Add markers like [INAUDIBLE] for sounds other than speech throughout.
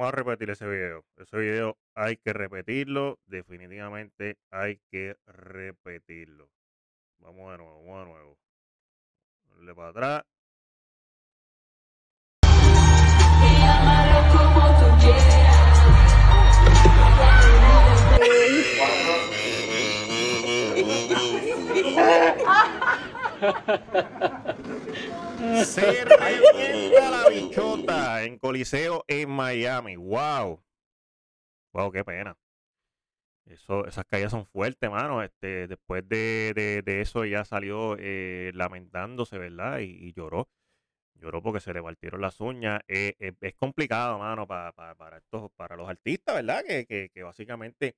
Vamos a repetir ese video. Ese video hay que repetirlo. Definitivamente hay que repetirlo. Vamos de nuevo, vamos de nuevo. Darle para atrás. Se revienta la bichota en Coliseo en Miami. Wow. Wow, qué pena. Eso, esas caídas son fuertes, mano. Este, después de, de, eso ella salió eh, lamentándose, ¿verdad? Y, lloró. Lloró porque se le partieron las uñas. Eh, eh, es complicado, mano, para, para, estos, para los artistas, ¿verdad? Que, que básicamente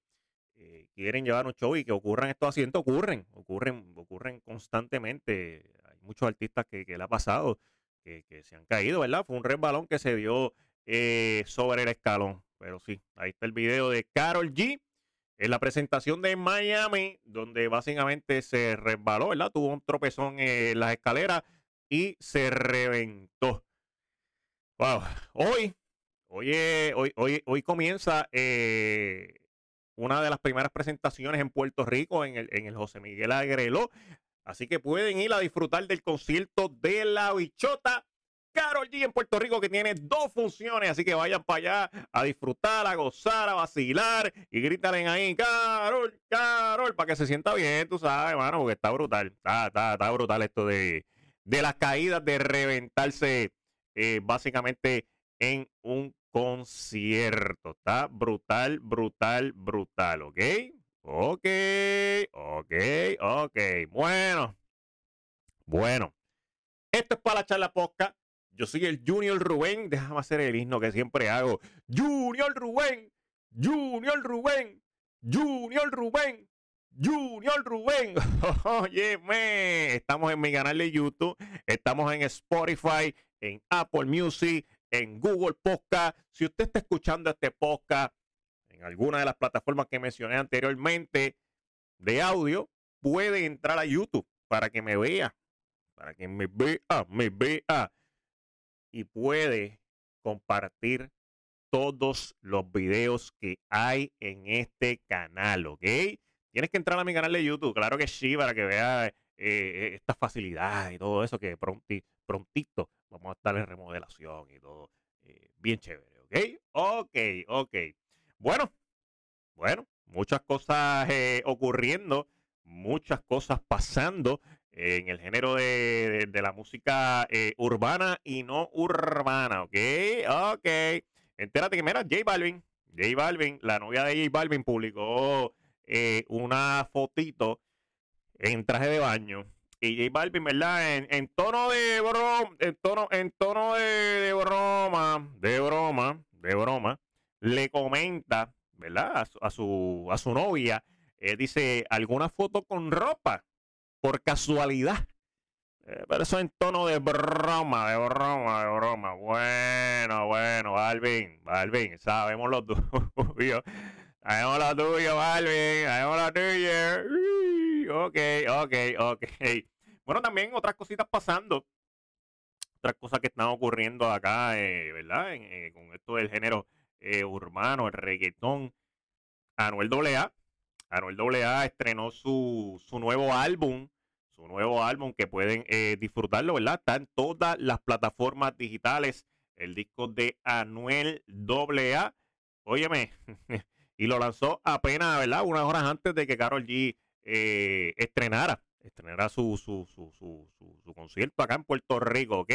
eh, quieren llevar un show y que ocurran estos accidentes, ocurren, ocurren, ocurren constantemente. Hay muchos artistas que, que le ha pasado, que, se han caído, ¿verdad? Fue un resbalón que se dio eh, sobre el escalón. Pero sí, ahí está el video de Carol G. En la presentación de Miami, donde básicamente se resbaló, ¿verdad? Tuvo un tropezón en las escaleras y se reventó. Wow. Hoy, hoy, hoy, hoy, hoy comienza eh, una de las primeras presentaciones en Puerto Rico en el, en el José Miguel Agreló. Así que pueden ir a disfrutar del concierto de la bichota Carol G en Puerto Rico que tiene dos funciones, así que vayan para allá a disfrutar, a gozar, a vacilar y grítalen ahí, Carol, Carol, para que se sienta bien, tú sabes, hermano, porque está brutal, está, está, está brutal esto de, de las caídas, de reventarse eh, básicamente en un concierto. Está brutal, brutal, brutal, ¿ok? Ok, ok, ok. Bueno, bueno. Esto es para la charla posca. Yo soy el Junior Rubén. Déjame hacer el himno que siempre hago. Junior Rubén, Junior Rubén, Junior Rubén, Junior Rubén. [LAUGHS] Óyeme, estamos en mi canal de YouTube, estamos en Spotify, en Apple Music, en Google Podcast. Si usted está escuchando este podcast en alguna de las plataformas que mencioné anteriormente de audio, puede entrar a YouTube para que me vea, para que me vea, me vea y puede compartir todos los videos que hay en este canal, ¿ok? Tienes que entrar a mi canal de YouTube, claro que sí, para que veas eh, esta facilidad y todo eso que pronti, prontito vamos a estar en remodelación y todo. eh, bien chévere, ¿ok? Ok, ok. Bueno, bueno, muchas cosas eh, ocurriendo, muchas cosas pasando en el género de, de- de la música eh, urbana y no urbana, ¿ok? Ok. Entérate que, mira, J Balvin, J Balvin, la novia de J Balvin publicó eh, una fotito en traje de baño. Y J Balvin, ¿verdad? En, en tono de broma, en tono, en tono de, broma, de broma, de broma, le comenta, ¿verdad? A su, a su, novia, eh, dice, ¿alguna foto con ropa? Por casualidad. Eh, pero eso en tono de broma, de broma, de broma. Bueno, bueno, Balvin, Balvin, sabemos lo [LAUGHS] tuyo. Sabemos lo tuyo, Balvin, sabemos lo tuyo. Uy, Ok, ok, ok. Bueno, también otras cositas pasando. Otras cosas que están ocurriendo acá, eh, ¿verdad? En- eh, con esto del género eh, urbano, el reggaetón. Anuel AA. Anuel AA estrenó su, su nuevo álbum. Su nuevo álbum que pueden disfrutarlo, ¿verdad? Está en todas las plataformas digitales. El disco de Anuel AA. Óyeme, [LAUGHS] y lo lanzó apenas, ¿verdad? Unas horas antes de que Carol G estrenara, estrenara su, su, su, su, su- su concierto acá en Puerto Rico, ¿ok?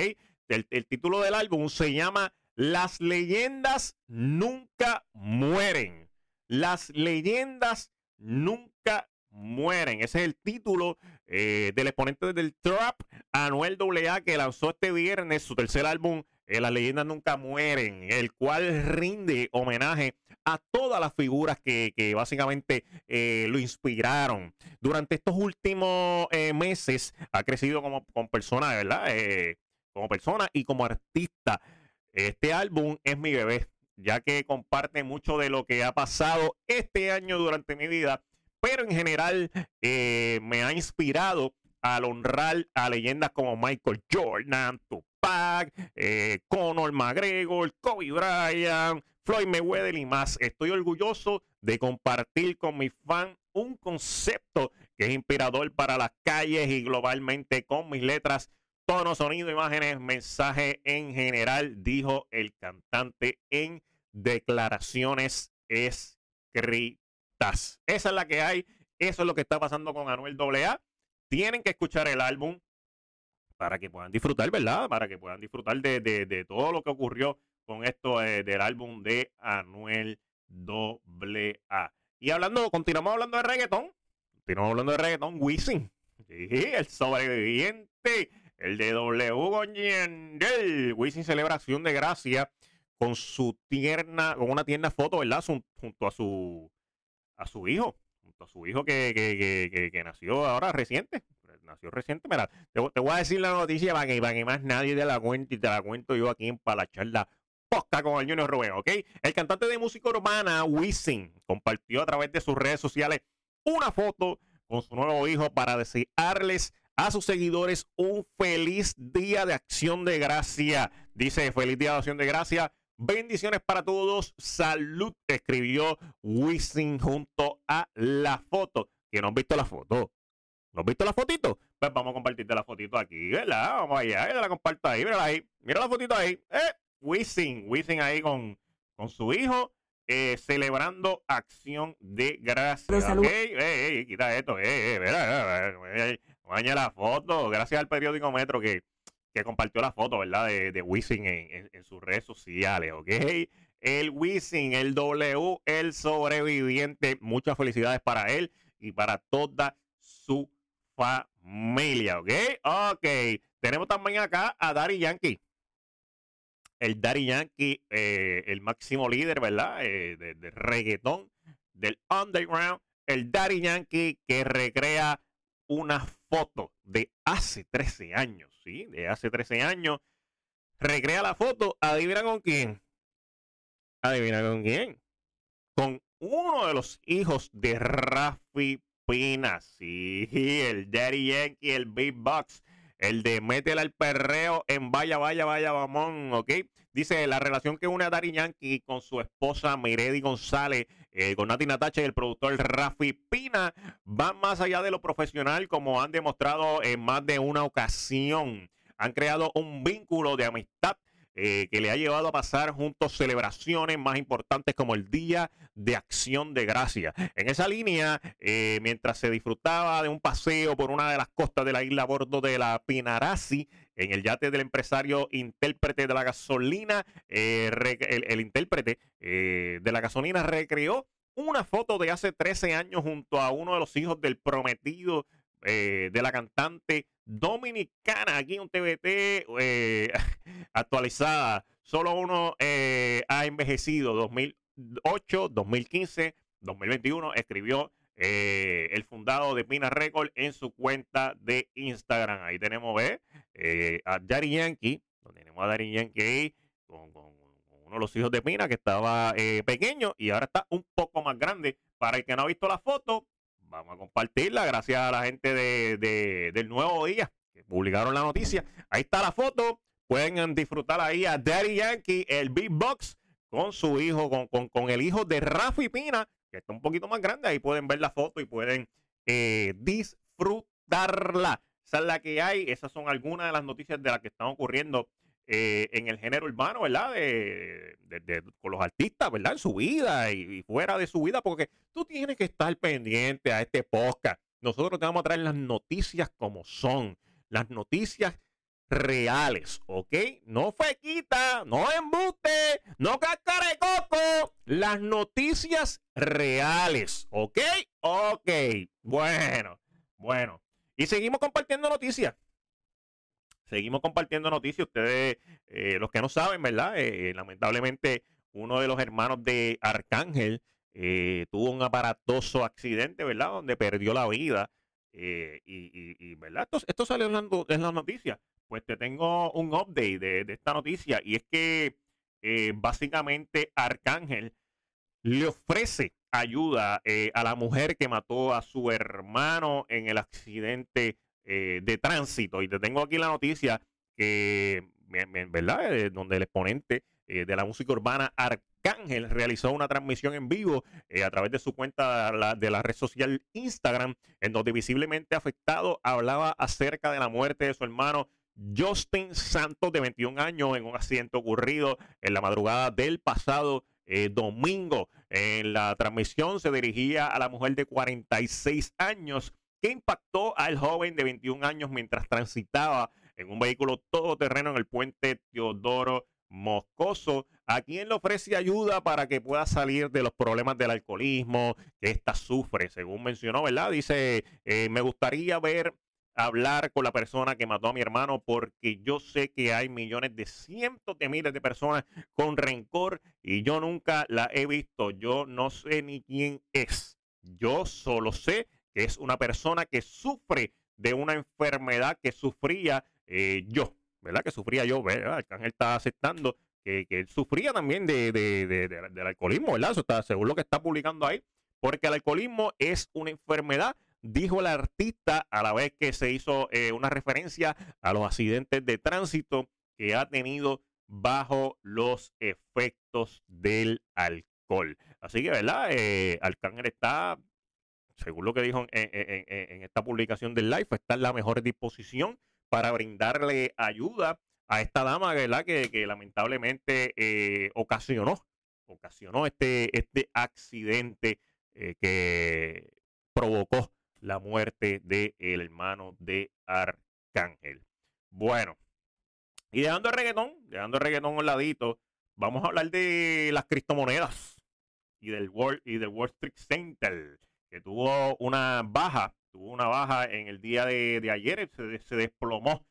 El, el título del álbum se llama Las leyendas nunca mueren. Las leyendas nunca mueren. Ese es el título eh, del exponente del trap, Anuel AA, que lanzó este viernes su tercer álbum, eh, Las leyendas nunca mueren, el cual rinde homenaje a todas las figuras que, básicamente eh, lo inspiraron. Durante estos últimos eh, meses ha crecido como persona, ¿verdad? Como persona y como artista. Este álbum es mi bebé, ya que comparte mucho de lo que ha pasado este año durante mi vida, pero en general me ha inspirado al honrar a leyendas como Michael Jordan, eh, Conor McGregor, Kobe Bryant, Floyd Mayweather y más. Estoy orgulloso de compartir con mis fans un concepto que es inspirador para las calles y globalmente con mis letras, tono, sonido, imágenes, mensaje en general, dijo el cantante en declaraciones escritas. Esa es la que hay, eso es lo que está pasando con Anuel AA. Tienen que escuchar el álbum para que puedan disfrutar, ¿verdad? Para que puedan disfrutar de, todo lo que ocurrió con esto eh, del álbum de Anuel AA. Y hablando, continuamos hablando de reggaetón. Continuamos hablando de reggaetón. Wisin. Sí, el sobreviviente. El de W Goñendel. Wisin celebración de gracia con su tierna, con una tierna foto, ¿verdad? junto a su a su hijo. Junto a su hijo que, que, que, nació ahora reciente. Nació reciente. Mira, te, voy a decir la noticia para que, para que más nadie te la cuente y te la cuento yo aquí en Para la charla Posca con el Junior Rubén, ¿ok? El cantante de música urbana, Wisin, compartió a través de sus redes sociales una foto con su nuevo hijo para desearles a sus seguidores un feliz día de acción de gracia. Dice, feliz día de acción de gracia. Bendiciones para todos. Salud, escribió Wisin junto a la foto. ¿Quién no han visto la foto? ¿No has visto la fotito? Pues vamos a compartirte la fotito aquí, ¿verdad? Vamos allá, la comparto ahí, mira ahí. Mira la fotito ahí. Eh, Wisin, Wisin ahí con, con su hijo, eh, celebrando acción de gracias. Ey, ey, quita esto, ey, ey, la foto, gracias al periódico Metro que, que compartió la foto, ¿verdad? De, de Wisin en, en, sus redes sociales, ¿ok? El Wisin, el W, el sobreviviente, muchas felicidades para él y para toda su familia, ¿ok? Ok, tenemos también acá a Dari Yankee el Daddy Yankee, eh, el máximo líder, ¿verdad? Eh, de, reggaetón, del underground, el Daddy Yankee que recrea una foto de hace 13 años, ¿sí? De hace 13 años. Recrea la foto, adivina con quién. Adivina con quién. Con uno de los hijos de Rafi Pina, sí, el Daddy Yankee, el Big Box el de métela al perreo en vaya, vaya, vaya, vamos, ¿ok? Dice, la relación que une a Dari Yankee con su esposa Miredi González, eh, con Nati Natacha y el productor Rafi Pina, va más allá de lo profesional, como han demostrado en más de una ocasión. Han creado un vínculo de amistad eh, que le ha llevado a pasar juntos celebraciones más importantes como el Día de Acción de Gracia. En esa línea, eh, mientras se disfrutaba de un paseo por una de las costas de la isla a bordo de la Pinarasi, en el yate del empresario intérprete de la gasolina, eh, el, intérprete de la gasolina recreó una foto de hace 13 años junto a uno de los hijos del prometido de la cantante dominicana, aquí un TVT eh, [LAUGHS] actualizada. Solo uno eh, ha envejecido, 2008, 2015, 2021, escribió eh, el fundado de Pina Record en su cuenta de Instagram. Ahí tenemos ¿ve? a Daddy Yankee, donde tenemos a Daddy Yankee con, con, uno de los hijos de Pina que estaba pequeño y ahora está un poco más grande. Para el que no ha visto la foto, vamos a compartirla gracias a la gente de, del Nuevo Día que publicaron la noticia. Ahí está la foto. Pueden disfrutar ahí a Daddy Yankee, el Big Box, con su hijo, con, el hijo de Rafi Pina, que está un poquito más grande. Ahí pueden ver la foto y pueden eh, disfrutarla. Esa es la que hay. Esas son algunas de las noticias de las que están ocurriendo eh, en el género urbano, ¿verdad? De, con los artistas, ¿verdad? En su vida y, fuera de su vida, porque tú tienes que estar pendiente a este podcast. Nosotros te vamos a traer las noticias como son, las noticias reales, ¿ok? No fequita, no embuste, no cáscara de coco, las noticias reales, ¿ok? Ok, bueno, bueno. Y seguimos compartiendo noticias seguimos compartiendo noticias. Ustedes, eh, los que no saben, ¿verdad? Eh, lamentablemente, uno de los hermanos de Arcángel eh, tuvo un aparatoso accidente, ¿verdad? Donde perdió la vida. y, ¿verdad? Esto, sale en la, noticia. pues te tengo un update de, esta noticia y es que básicamente Arcángel le ofrece ayuda a la mujer que mató a su hermano en el accidente eh, de tránsito. Y te tengo aquí la noticia que, ¿verdad? donde el exponente de la música urbana Arcángel realizó una transmisión en vivo a través de su cuenta de la, red social Instagram, en donde visiblemente afectado hablaba acerca de la muerte de su hermano Justin Santos, de 21 años, en un accidente ocurrido en la madrugada del pasado eh, domingo. En la transmisión se dirigía a la mujer de 46 años impactó al joven de 21 años mientras transitaba en un vehículo todoterreno en el puente Teodoro Moscoso, a quien le ofrece ayuda para que pueda salir de los problemas del alcoholismo que ésta sufre, según mencionó, ¿verdad? Dice, eh, me gustaría ver hablar con la persona que mató a mi hermano porque yo sé que hay millones de cientos de miles de personas con rencor y yo nunca la he visto. Yo no sé ni quién es. Yo solo sé que es una persona que sufre de una enfermedad que sufría eh, yo, ¿verdad? Que sufría yo, ¿verdad? Arcángel está aceptando que, él sufría también de, del alcoholismo, ¿verdad? Según lo que está publicando ahí, porque el alcoholismo es una enfermedad dijo el artista a la vez que se hizo eh, una referencia a los accidentes de tránsito que ha tenido bajo los efectos del alcohol. Así que, ¿verdad? Eh, está, según lo que dijo en, esta publicación del live, está en la mejor disposición para brindarle ayuda a esta dama. Que, lamentablemente eh, ocasionó, ocasionó este, este accidente eh, que provocó la muerte del hermano de Arcángel. Bueno, y dejando el reggaetón, dejando el reggaetón a un ladito, vamos a hablar de las criptomonedas y del World, y del Wall Street Center, que tuvo una baja, tuvo una baja en el día de, ayer, se, se desplomó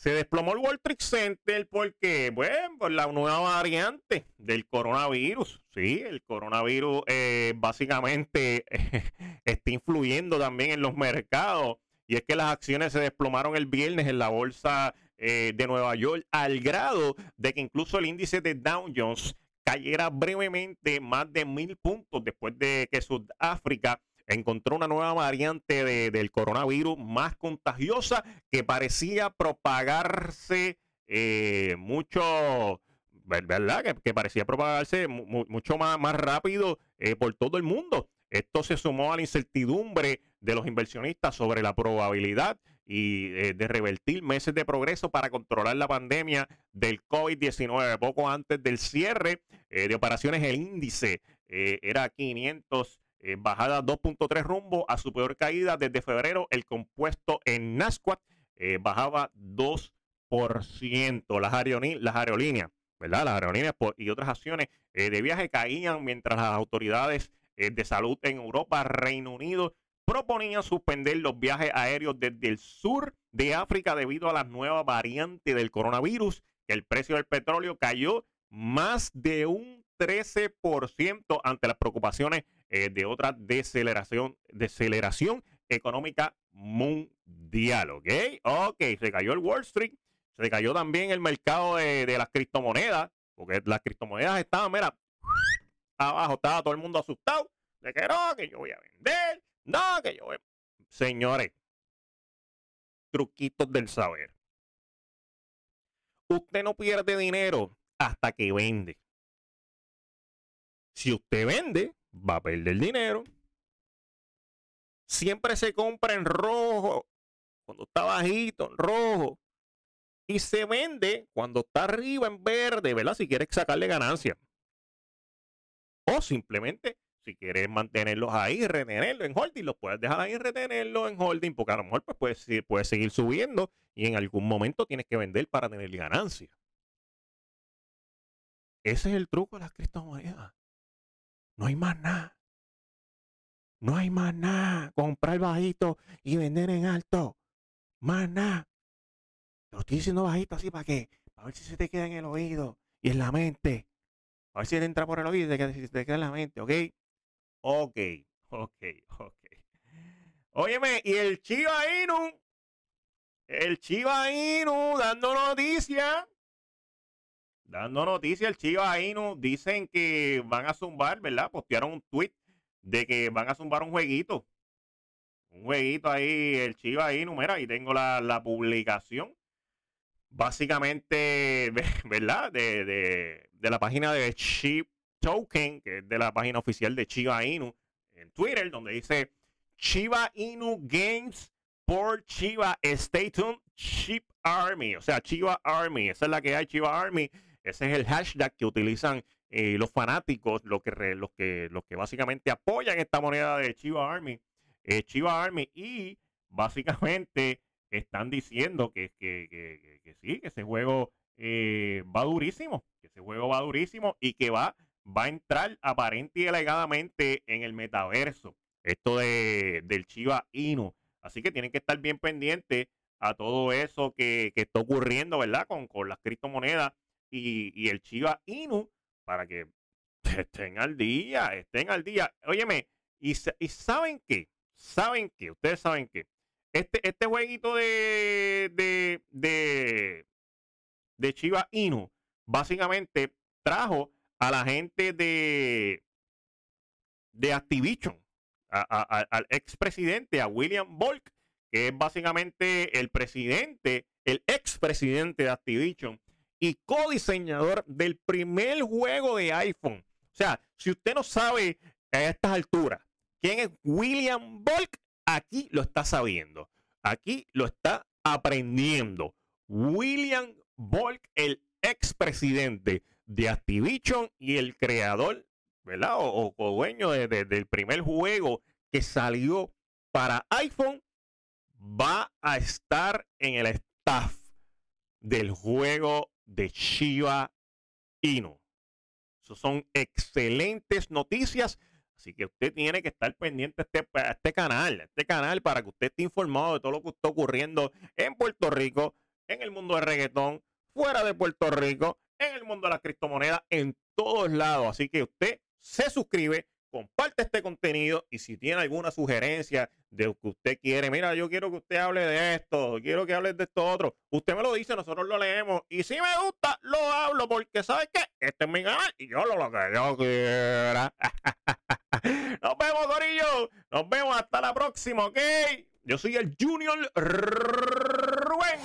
se desplomó el World Trade Center porque, bueno, por la nueva variante del coronavirus. Sí, el coronavirus eh, básicamente [LAUGHS] está influyendo también en los mercados. Y es que las acciones se desplomaron el viernes en la bolsa eh, de Nueva York al grado de que incluso el índice de Dow Jones cayera brevemente más de mil puntos después de que Sudáfrica encontró una nueva variante del coronavirus más contagiosa que parecía propagarse eh, mucho, ¿verdad? Que, parecía propagarse mucho más, más rápido eh, por todo el mundo. Esto se sumó a la incertidumbre de los inversionistas sobre la probabilidad y eh, de revertir meses de progreso para controlar la pandemia del COVID-19. Poco antes del cierre de operaciones, el índice era 500 eh, bajada 2.3 rumbo a su peor caída desde febrero. El compuesto en Nasdaq eh, bajaba 2%. Las, las aerolíneas, ¿verdad? Las aerolíneas y otras acciones eh, de viaje caían mientras las autoridades de salud en Europa, Reino Unido, proponían suspender los viajes aéreos desde el sur de África debido a la nueva variante del coronavirus, el precio del petróleo cayó más de un 13% ante las preocupaciones eh, de otra deceleración, deceleración económica mundial, ¿ok? Ok, se cayó el Wall Street, se cayó también el mercado de, las criptomonedas, porque las criptomonedas estaban, mira, abajo estaba todo el mundo asustado de que que yo voy a vender, no, que yo. Señores, truquitos del saber. Usted no pierde dinero hasta que vende. Si usted vende, va a perder dinero. Siempre se compra en rojo, cuando está bajito, en rojo. Y se vende cuando está arriba en verde, ¿verdad? Si quieres sacarle ganancia. O simplemente, si quieres mantenerlos ahí, retenerlos en holding, los puedes dejar ahí, retenerlos en holding, porque a lo mejor pues, puedes, puedes seguir subiendo y en algún momento tienes que vender para tener ganancia. Ese es el truco de las criptomonedas. No hay más nada. No hay más nada. Comprar bajito y vender en alto. Más nada. Lo estoy diciendo bajito así para que, a ver si se te queda en el oído y en la mente. A ver si te entra por el oído y te, te queda en la mente, ¿ok? Ok, ok, ok. Óyeme, y el Chiva Inu el Chiva Inu dando noticias. Dando noticias, el Chiva Inu dicen que van a zumbar, ¿verdad? Postearon un tweet de que van a zumbar un jueguito. Un jueguito ahí, el Chiva Inu, mira, ahí tengo la, la publicación. Básicamente, [LAUGHS] ¿verdad? De, de, de la página de Chip Token, que es de la página oficial de Chiva Inu en Twitter, donde dice Chiva Inu Games por Chiva Stay tuned Chip Army, o sea, Chiva Army, esa es la que hay, Chiva Army, ese es el hashtag que utilizan eh, los fanáticos, los que, los, que, los que básicamente apoyan esta moneda de Chiva Army, eh, Chiva Army, y básicamente están diciendo que, que, que, que sí, que ese juego eh, va durísimo, que ese juego va durísimo y que va va a entrar aparente y alegadamente en el metaverso. Esto de, del Chiva Inu. Así que tienen que estar bien pendientes a todo eso que, está ocurriendo, ¿verdad? Con, con las criptomonedas y, y, el Chiva Inu para que [LAUGHS] estén al día, estén al día. Óyeme, y, y saben qué, saben qué, ustedes saben qué. Este, este jueguito de, de, de, de Chiva Inu básicamente trajo a la gente de, de Activision, al expresidente, a William Volk, que es básicamente el presidente, el expresidente de Activision y codiseñador del primer juego de iPhone. O sea, si usted no sabe a estas alturas quién es William Volk, aquí lo está sabiendo. Aquí lo está aprendiendo. William Volk, el expresidente de Activision y el creador, ¿verdad? O, dueño del primer juego que salió para iPhone, va a estar en el staff del juego de Shiba Inu. Eso son excelentes noticias. Así que usted tiene que estar pendiente este, este canal, este canal para que usted esté informado de todo lo que está ocurriendo en Puerto Rico, en el mundo del reggaetón, fuera de Puerto Rico, en el mundo de las criptomonedas, en todos lados. Así que usted se suscribe, comparte este contenido y si tiene alguna sugerencia de lo que usted quiere, mira, yo quiero que usted hable de esto, quiero que hable de esto otro, usted me lo dice, nosotros lo leemos y si me gusta, lo hablo porque ¿sabe qué? Este es mi canal y yo lo, lo que yo quiera. [LAUGHS] Nos vemos, Corillo. Nos vemos hasta la próxima, ¿ok? Yo soy el Junior Rubén.